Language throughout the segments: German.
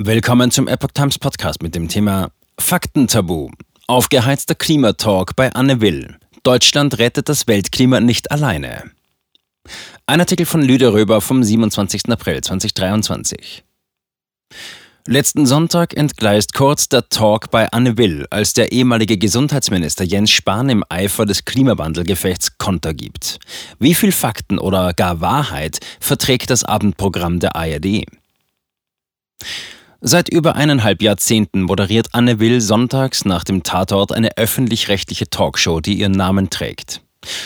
Willkommen zum Epoch Times Podcast mit dem Thema Faktentabu. Aufgeheizter Klimatalk bei Anne Will. Deutschland rettet das Weltklima nicht alleine. Ein Artikel von Lüde Röber vom 27. April 2023. Letzten Sonntag entgleist kurz der Talk bei Anne Will, als der ehemalige Gesundheitsminister Jens Spahn im Eifer des Klimawandelgefechts Konter gibt. Wie viel Fakten oder gar Wahrheit verträgt das Abendprogramm der ARD? Seit über eineinhalb Jahrzehnten moderiert Anne Will sonntags nach dem Tatort eine öffentlich-rechtliche Talkshow, die ihren Namen trägt.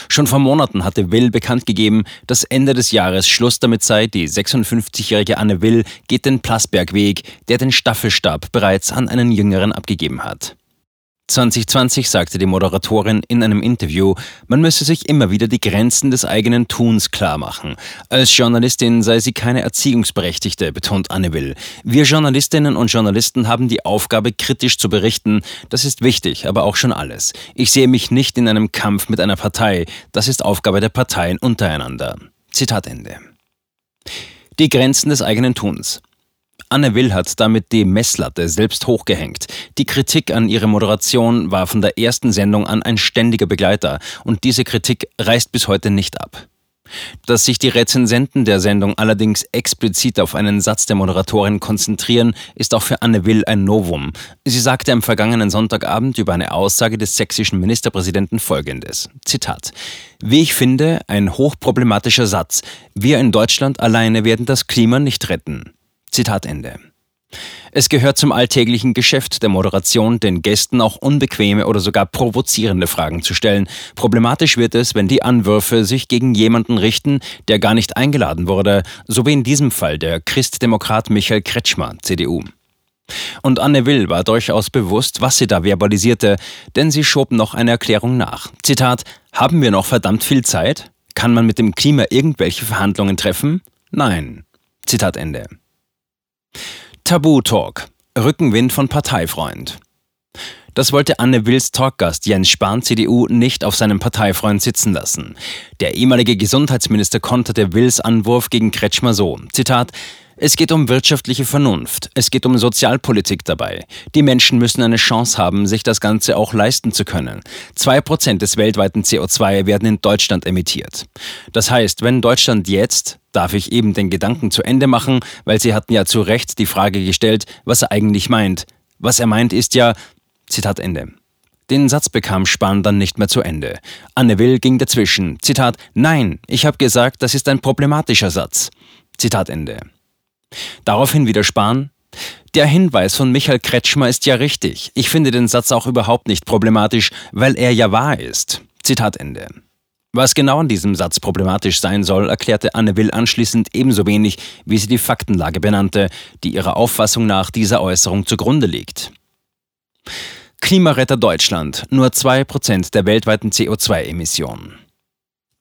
Schon vor Monaten hatte Will bekannt gegeben, dass Ende des Jahres Schluss damit sei, die 56-jährige Anne Will geht den Plasbergweg, der den Staffelstab bereits an einen Jüngeren abgegeben hat. 2020 sagte die Moderatorin in einem Interview, man müsse sich immer wieder die Grenzen des eigenen Tuns klarmachen. Als Journalistin sei sie keine Erziehungsberechtigte, betont Anne Will. Wir Journalistinnen und Journalisten haben die Aufgabe, kritisch zu berichten. Das ist wichtig, aber auch schon alles. Ich sehe mich nicht in einem Kampf mit einer Partei. Das ist Aufgabe der Parteien untereinander. Zitat Ende. Die Grenzen des eigenen Tuns. Anne Will hat damit die Messlatte selbst hochgehängt. Die Kritik an ihre Moderation war von der ersten Sendung an ein ständiger Begleiter und diese Kritik reißt bis heute nicht ab. Dass sich die Rezensenten der Sendung allerdings explizit auf einen Satz der Moderatorin konzentrieren, ist auch für Anne Will ein Novum. Sie sagte am vergangenen Sonntagabend über eine Aussage des sächsischen Ministerpräsidenten folgendes: Zitat. Wie ich finde, ein hochproblematischer Satz. Wir in Deutschland alleine werden das Klima nicht retten. Zitat Ende. Es gehört zum alltäglichen Geschäft der Moderation, den Gästen auch unbequeme oder sogar provozierende Fragen zu stellen. Problematisch wird es, wenn die Anwürfe sich gegen jemanden richten, der gar nicht eingeladen wurde, so wie in diesem Fall der Christdemokrat Michael Kretschmer, CDU. Und Anne Will war durchaus bewusst, was sie da verbalisierte, denn sie schob noch eine Erklärung nach. Zitat: Haben wir noch verdammt viel Zeit? Kann man mit dem Klima irgendwelche Verhandlungen treffen? Nein. Zitat Ende. Tabu-Talk. Rückenwind von Parteifreund. Das wollte Anne Wills Talkgast Jens Spahn, CDU, nicht auf seinem Parteifreund sitzen lassen. Der ehemalige Gesundheitsminister konterte Wills Anwurf gegen Kretschmer so, Zitat, es geht um wirtschaftliche Vernunft, es geht um Sozialpolitik dabei. Die Menschen müssen eine Chance haben, sich das Ganze auch leisten zu können. Zwei Prozent des weltweiten CO2 werden in Deutschland emittiert. Das heißt, wenn Deutschland jetzt, darf ich eben den Gedanken zu Ende machen, weil Sie hatten ja zu Recht die Frage gestellt, was er eigentlich meint. Was er meint ist ja, Zitat Ende. Den Satz bekam Spahn dann nicht mehr zu Ende. Anne Will ging dazwischen. Zitat, nein, ich habe gesagt, das ist ein problematischer Satz. Zitat Ende. Daraufhin wieder Spahn. Der Hinweis von Michael Kretschmer ist ja richtig. Ich finde den Satz auch überhaupt nicht problematisch, weil er ja wahr ist. Zitat Ende. Was genau an diesem Satz problematisch sein soll, erklärte Anne Will anschließend ebenso wenig, wie sie die Faktenlage benannte, die ihrer Auffassung nach dieser Äußerung zugrunde liegt. Klimaretter Deutschland, nur 2% der weltweiten CO2-Emissionen.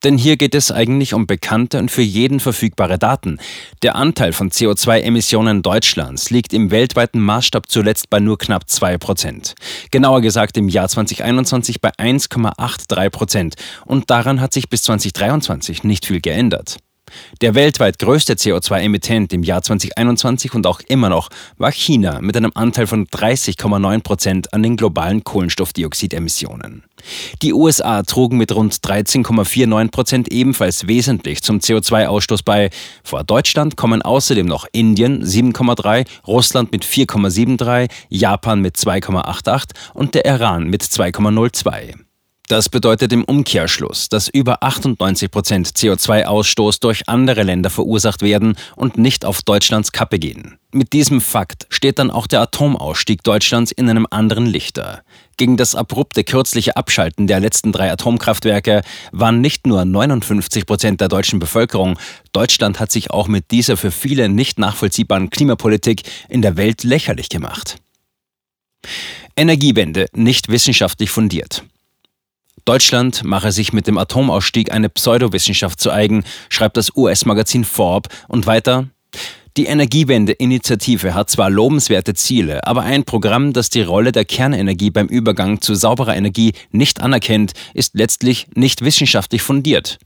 Denn hier geht es eigentlich um bekannte und für jeden verfügbare Daten. Der Anteil von CO2-Emissionen Deutschlands liegt im weltweiten Maßstab zuletzt bei nur knapp 2 Prozent. Genauer gesagt im Jahr 2021 bei 1,83 Prozent. Und daran hat sich bis 2023 nicht viel geändert. Der weltweit größte CO2-Emittent im Jahr 2021 und auch immer noch war China mit einem Anteil von 30,9 Prozent an den globalen Kohlenstoffdioxidemissionen. Die USA trugen mit rund 13,49 Prozent ebenfalls wesentlich zum CO2-Ausstoß bei. Vor Deutschland kommen außerdem noch Indien 7,3, Russland mit 4,73, Japan mit 2,88 und der Iran mit 2,02. Das bedeutet im Umkehrschluss, dass über 98 Prozent CO2-Ausstoß durch andere Länder verursacht werden und nicht auf Deutschlands Kappe gehen. Mit diesem Fakt steht dann auch der Atomausstieg Deutschlands in einem anderen Lichter. Gegen das abrupte kürzliche Abschalten der letzten drei Atomkraftwerke waren nicht nur 59 Prozent der deutschen Bevölkerung, Deutschland hat sich auch mit dieser für viele nicht nachvollziehbaren Klimapolitik in der Welt lächerlich gemacht. Energiewende nicht wissenschaftlich fundiert. Deutschland mache sich mit dem Atomausstieg eine Pseudowissenschaft zu eigen, schreibt das US-Magazin Forbes und weiter. Die Energiewende-Initiative hat zwar lobenswerte Ziele, aber ein Programm, das die Rolle der Kernenergie beim Übergang zu sauberer Energie nicht anerkennt, ist letztlich nicht wissenschaftlich fundiert.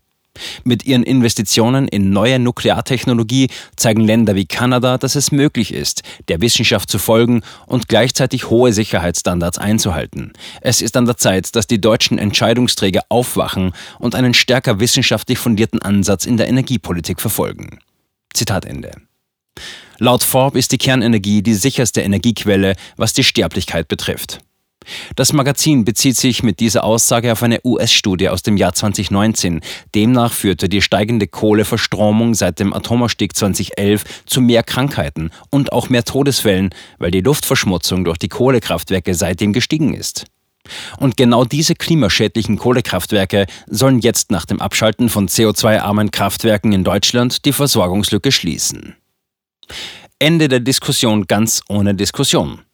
Mit ihren Investitionen in neue Nukleartechnologie zeigen Länder wie Kanada, dass es möglich ist, der Wissenschaft zu folgen und gleichzeitig hohe Sicherheitsstandards einzuhalten. Es ist an der Zeit, dass die deutschen Entscheidungsträger aufwachen und einen stärker wissenschaftlich fundierten Ansatz in der Energiepolitik verfolgen. Zitat Ende. Laut Forbes ist die Kernenergie die sicherste Energiequelle, was die Sterblichkeit betrifft. Das Magazin bezieht sich mit dieser Aussage auf eine US-Studie aus dem Jahr 2019. Demnach führte die steigende Kohleverstromung seit dem Atomausstieg 2011 zu mehr Krankheiten und auch mehr Todesfällen, weil die Luftverschmutzung durch die Kohlekraftwerke seitdem gestiegen ist. Und genau diese klimaschädlichen Kohlekraftwerke sollen jetzt nach dem Abschalten von CO2-armen Kraftwerken in Deutschland die Versorgungslücke schließen. Ende der Diskussion ganz ohne Diskussion.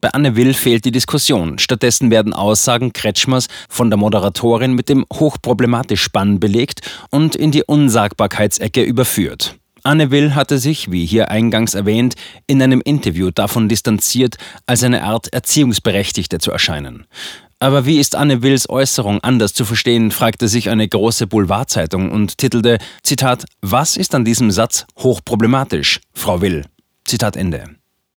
Bei Anne Will fehlt die Diskussion. Stattdessen werden Aussagen Kretschmers von der Moderatorin mit dem hochproblematisch Spannen belegt und in die Unsagbarkeitsecke überführt. Anne Will hatte sich, wie hier eingangs erwähnt, in einem Interview davon distanziert, als eine Art Erziehungsberechtigte zu erscheinen. Aber wie ist Anne Wills Äußerung anders zu verstehen, fragte sich eine große Boulevardzeitung und titelte, Zitat, Was ist an diesem Satz hochproblematisch, Frau Will? Zitat Ende.